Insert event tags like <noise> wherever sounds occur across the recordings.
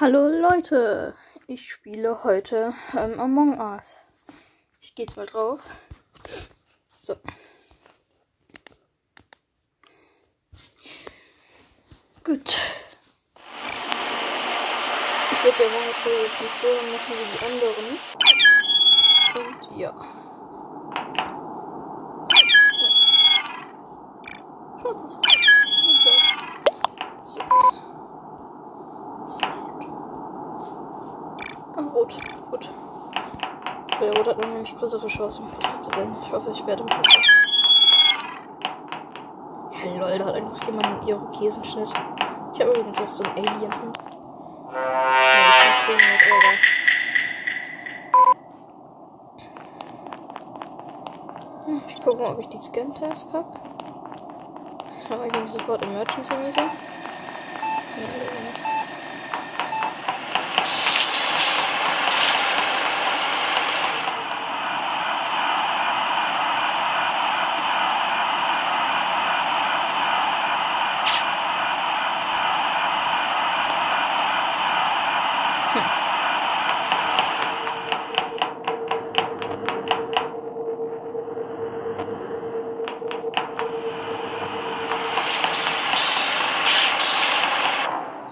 Hallo Leute, ich spiele heute ähm, Among Us. Ich gehe jetzt mal drauf. So. Gut. Ich werde die Among Us jetzt nicht so machen wie die anderen. Und ja. Schwarzes. So. So. Ah, rot. Gut. Bei Rot hat man nämlich größere Chancen, Imposter zu werden. Ich hoffe, ich werde Imposter. Ja, lol, da hat einfach jemand einen Irokesenschnitt. Ich habe übrigens auch so einen Alien-Hund. Ja, ich bin halt, aber. Hm, Ich gucke mal, ob ich die Scan-Task habe. Aber ich nehme sofort Emergency Meter. Nee, nicht.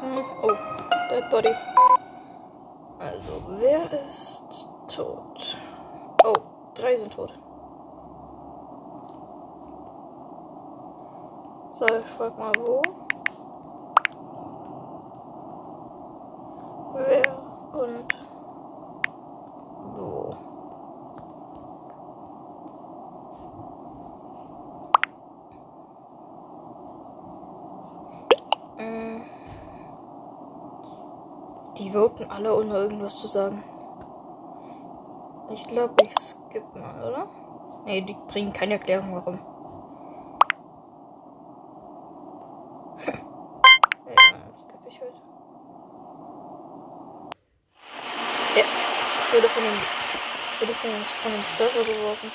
Hm, Oh, Dead Body. Also, wer ist tot? Oh, drei sind tot. So, ich frag mal wo. Wer und wo? Mm. Die voten alle, ohne irgendwas zu sagen. Ich glaube, ich skipp mal, oder? Nee, die bringen keine Erklärung, warum. <laughs> ich halt. Ich wurde von dem, ich wurde von dem, Server geworfen.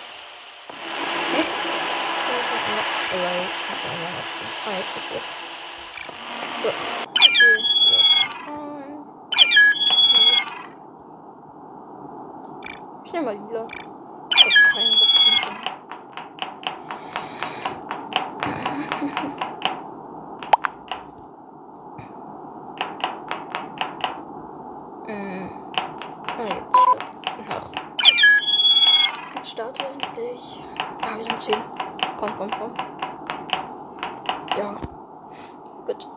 Hä? Ja, mal was. Ah, jetzt geht's weg. So. Okay, ja, Ich nehme mal lila. Ich hab keinen Bock zu Mm. Ah, jetzt startet Ach. Jetzt starte endlich. Ja, wir sind 10. Komm, komm, komm. Ja. Gut.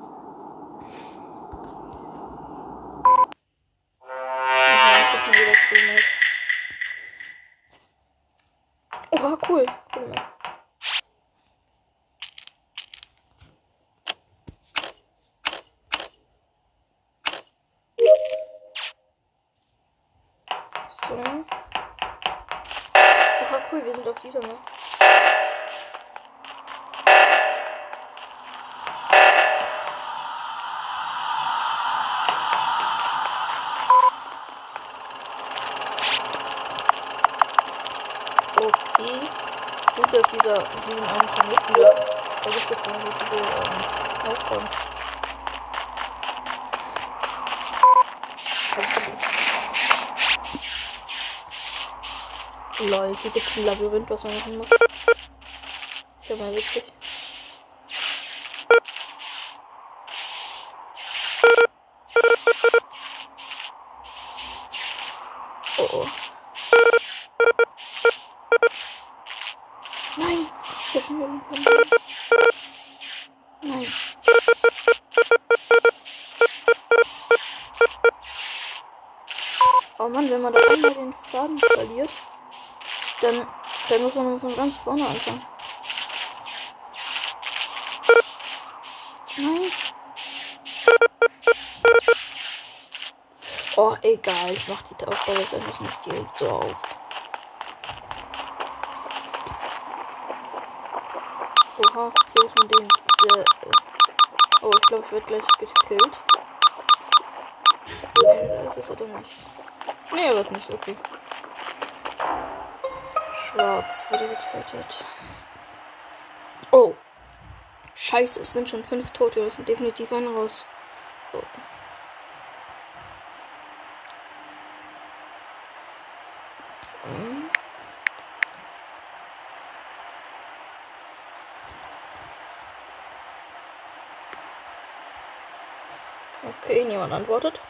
Cool, wir sind auf dieser Map. Okay. Sind wir auf dieser, auf diesem einen Planeten da? Da gibt es mal so viele ähm, Aufgaben. Lol, hier gibt es ein Labyrinth, was man machen muss. Ist ja mal witzig. Oh oh. Nein! Irgendwann. Nein. Oh Mann, wenn man da einmal den Faden verliert, dann, dann muss man von ganz vorne anfangen. Nein. Oh, egal. Ich mach die Aufgabe jetzt einfach nicht direkt so auf. Oha, hier muss man den. Der, äh, oh, ich glaube, ich werde gleich gekillt. Nee, das ist es oder nicht? Nee, aber ist nicht, okay. Rhodes wurde getötet. Oh. Scheiße, es sind schon fünf Tote. Wir müssen definitiv einen raus. Oh. Okay, niemand antwortet.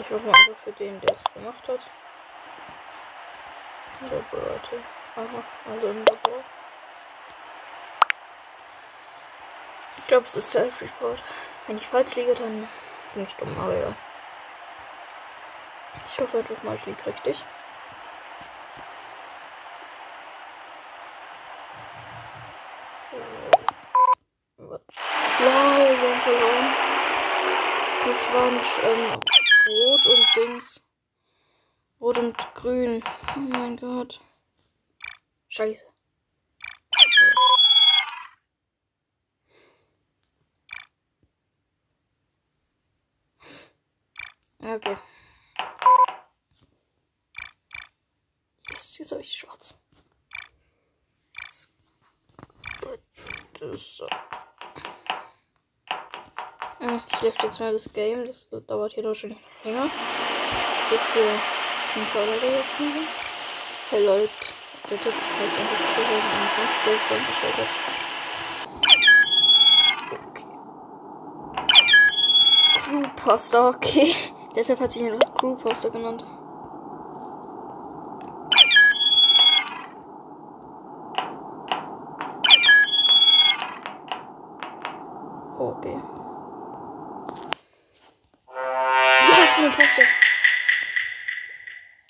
Ich mal einfach für den, der es gemacht hat. Laboratory. Aha, also im Labor. Ich glaube, es ist Self-Report. Wenn ich falsch liege, dann bin ich dumm, aber ja. Ich hoffe einfach mal, ich liege richtig. Verloren. Das war nicht ähm, rot und Dings. Rot und grün. Oh mein Gott. Scheiße. Okay. Jetzt, habe ich schwarz. Das, so. Ich lefte jetzt mal das Game. Das, das dauert hier doch schon länger. Bis wir ein paar Leute kriegen. Hey Leute, der Tipp heißt einfach 2021, der bestellt hat. Okay. Crewposter, okay. Der Tipp hat sich einfach Crewposter genannt. Okay. Bin Imposter.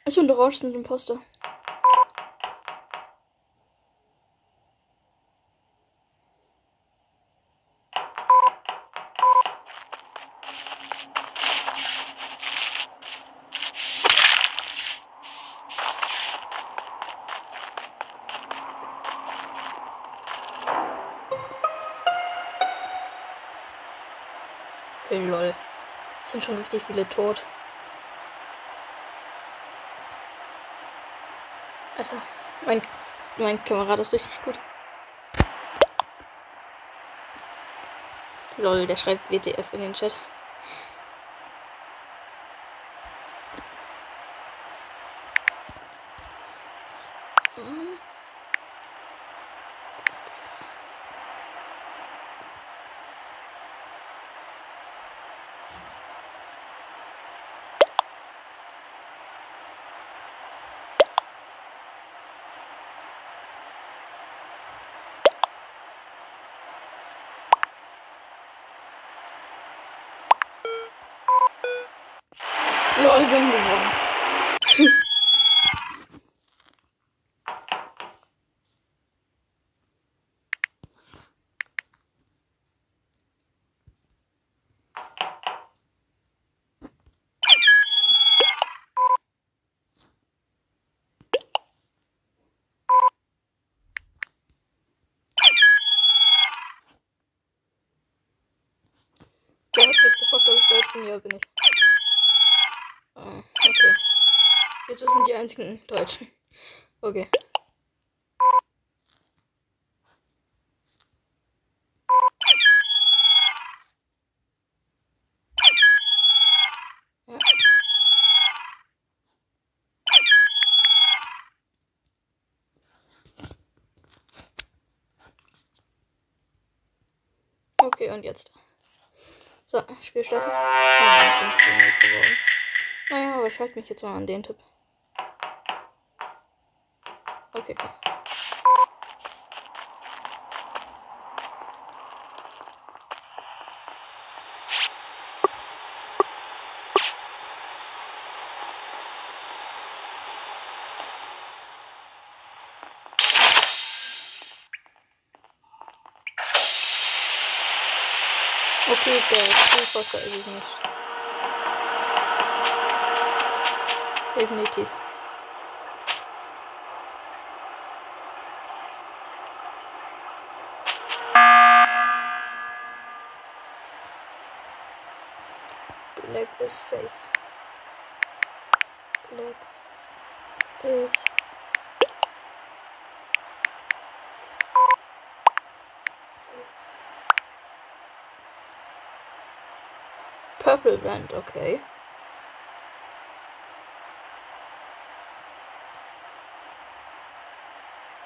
Ich und Orange sind Imposter. Lol. Sind schon richtig viele tot. Alter, mein, mein Kamerad ist richtig gut. Lol, der schreibt WTF in den Chat. Hm. Lol, wir haben gewonnen. Ja, bin ich. Ah, okay. Wir sind die einzigen Deutschen. Okay. Ja. Okay, und jetzt. So, Spiel startet. Naja, aber ich halte mich jetzt mal an den Tipp. Okay. Okay, der Spielfoster ist es nicht. Definitiv. ist safe. Block ist. Purple Band, okay.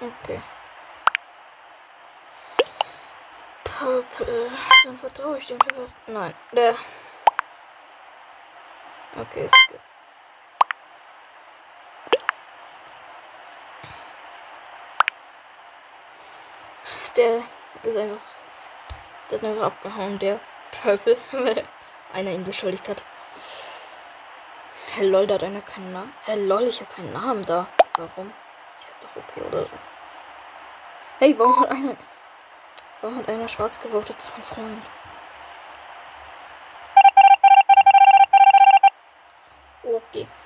Okay. Purple. Dann vertraue ich dem schon fast. Nein, der. Okay, ist gut. Der ist einfach. Der ist einfach abgehauen, der Purple, <laughs> weil einer ihn beschuldigt hat. Hey lol, da hat einer keinen Namen. Hey lol, ich habe keinen Namen da. Warum? Ich heiße doch OP oder so. Hey, warum hat einer. Warum hat einer schwarz gewotet? Das ist mein Freund. Okay. Lol,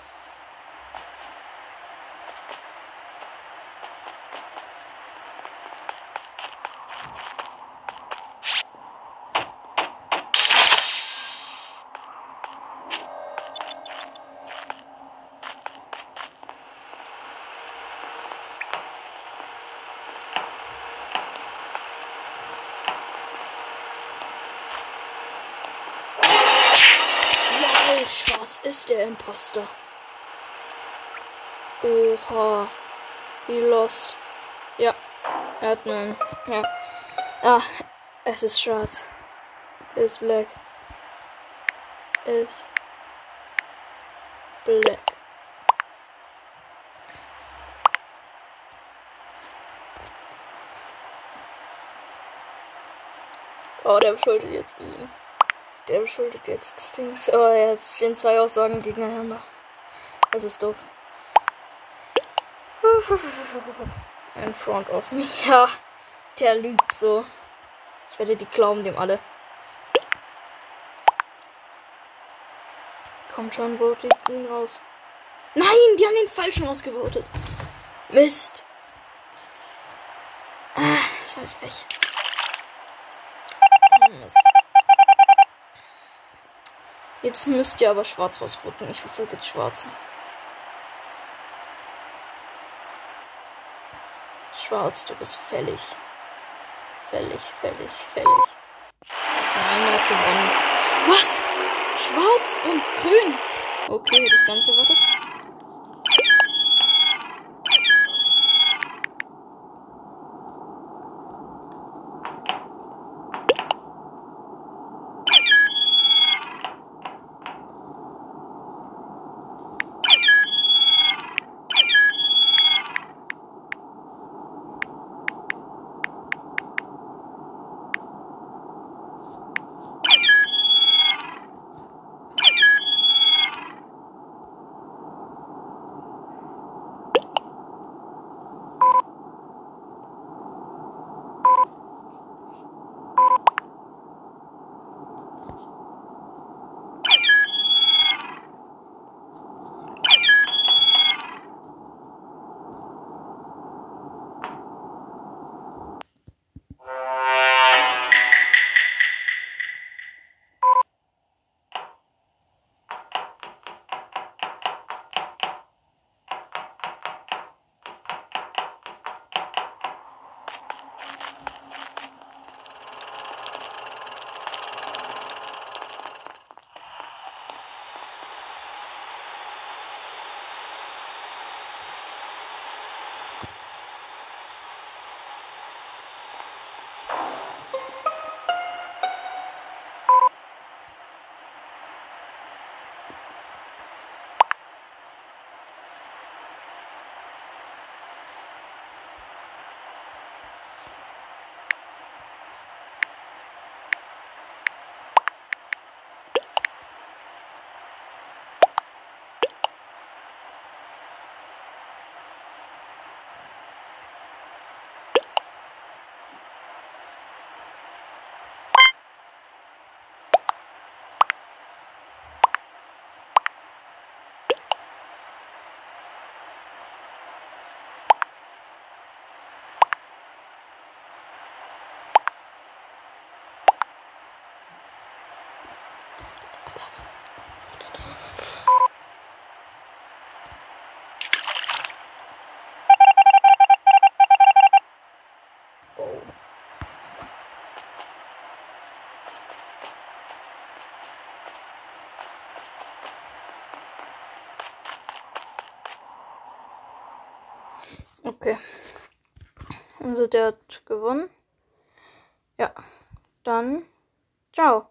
schwarz ist der Imposter. Oha. Wie lost. Ja. Er hat einen. Ja. Ah, es ist schwarz. Ist black. Ist black. Oh, der beschuldigt jetzt ihn. Der beschuldigt jetzt Dings. Oh, jetzt stehen zwei Aussagen gegeneinander. Das ist doof. <laughs> In front of me. <laughs> Ja, der lügt so. Ich werde die glauben dem alle. Kommt schon, votet ihn raus. Nein, die haben den falschen ausgevotet. Mist. Ah, das weiß welche. Mist. Jetzt müsst ihr aber schwarz rausrücken. Ich verfolge jetzt schwarzen. Schwarz, du bist fällig. Fällig, fällig, fällig. Nein, er hat gewonnen. Was? Schwarz und grün. Okay, hätte ich gar nicht erwartet. Okay. Also der hat gewonnen. Ja, dann ciao.